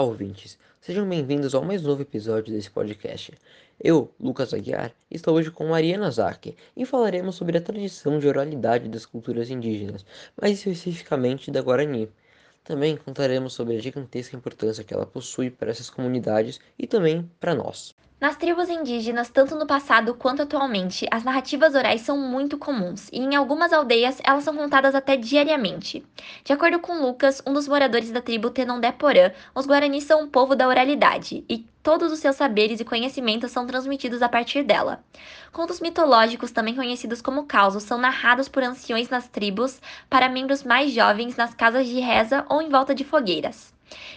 ouvintes. Sejam bem-vindos ao mais novo episódio desse podcast. Eu, Lucas Aguiar, estou hoje com Mariana Zaki e falaremos sobre a tradição de oralidade das culturas indígenas, mais especificamente da Guarani. Também contaremos sobre a gigantesca importância que ela possui para essas comunidades e também para nós. Nas tribos indígenas, tanto no passado quanto atualmente, as narrativas orais são muito comuns e em algumas aldeias elas são contadas até diariamente. De acordo com Lucas, um dos moradores da tribo Tenondé Porã, os Guaranis são um povo da oralidade e todos os seus saberes e conhecimentos são transmitidos a partir dela. Contos mitológicos, também conhecidos como causos, são narrados por anciões nas tribos para membros mais jovens nas casas de reza ou em volta de fogueiras.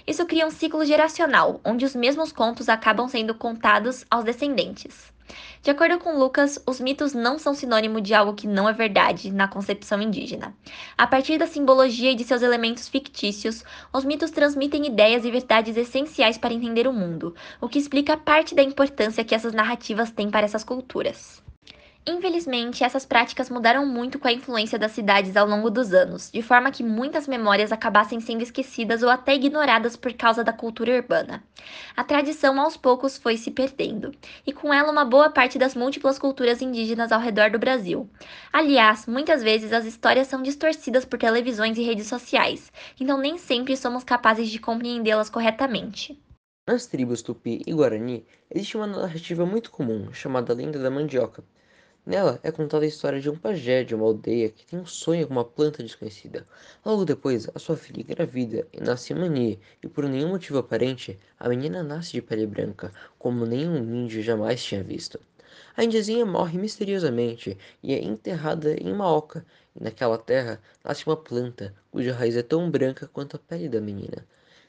Isso cria um ciclo geracional, onde os mesmos contos acabam sendo contados aos descendentes. De acordo com Lucas, os mitos não são sinônimo de algo que não é verdade na concepção indígena. A partir da simbologia e de seus elementos fictícios, os mitos transmitem ideias e verdades essenciais para entender o mundo, o que explica parte da importância que essas narrativas têm para essas culturas. Infelizmente, essas práticas mudaram muito com a influência das cidades ao longo dos anos, de forma que muitas memórias acabassem sendo esquecidas ou até ignoradas por causa da cultura urbana. A tradição aos poucos foi se perdendo, e com ela uma boa parte das múltiplas culturas indígenas ao redor do Brasil. Aliás, muitas vezes as histórias são distorcidas por televisões e redes sociais, então nem sempre somos capazes de compreendê-las corretamente. Nas tribos Tupi e Guarani, existe uma narrativa muito comum, chamada Lenda da Mandioca Nela é contada a história de um pajé de uma aldeia que tem um sonho com uma planta desconhecida. Logo depois, a sua filha engravida e nasce Mani, e por nenhum motivo aparente, a menina nasce de pele branca, como nenhum índio jamais tinha visto. A indiazinha morre misteriosamente e é enterrada em uma oca, e naquela terra nasce uma planta cuja raiz é tão branca quanto a pele da menina.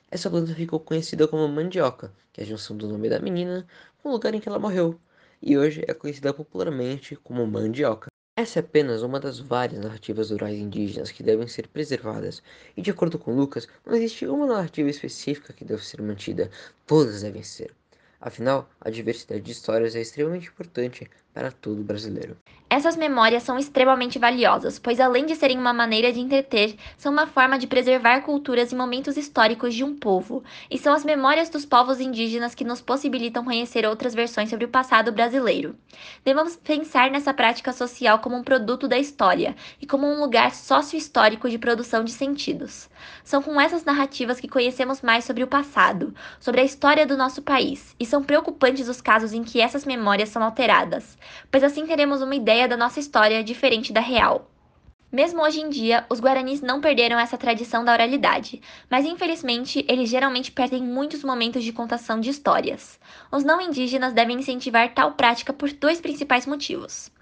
Essa planta ficou conhecida como mandioca, que é a junção do nome da menina com o lugar em que ela morreu e hoje é conhecida popularmente como mandioca. Essa é apenas uma das várias narrativas orais indígenas que devem ser preservadas, e de acordo com Lucas, não existe uma narrativa específica que deve ser mantida, todas devem ser. Afinal, a diversidade de histórias é extremamente importante para todo brasileiro. Essas memórias são extremamente valiosas, pois além de serem uma maneira de entreter, são uma forma de preservar culturas e momentos históricos de um povo, e são as memórias dos povos indígenas que nos possibilitam conhecer outras versões sobre o passado brasileiro. Devemos pensar nessa prática social como um produto da história e como um lugar sócio-histórico de produção de sentidos. São com essas narrativas que conhecemos mais sobre o passado, sobre a história do nosso país, e são preocupantes os casos em que essas memórias são alteradas pois assim teremos uma ideia da nossa história diferente da real. Mesmo hoje em dia, os guaranis não perderam essa tradição da oralidade, mas infelizmente eles geralmente perdem muitos momentos de contação de histórias. Os não indígenas devem incentivar tal prática por dois principais motivos.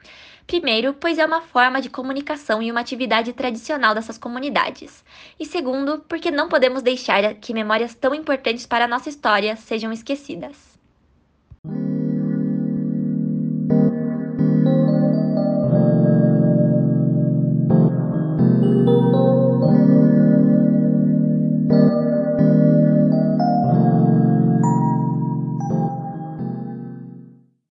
Primeiro, pois é uma forma de comunicação e uma atividade tradicional dessas comunidades. E segundo, porque não podemos deixar que memórias tão importantes para a nossa história sejam esquecidas.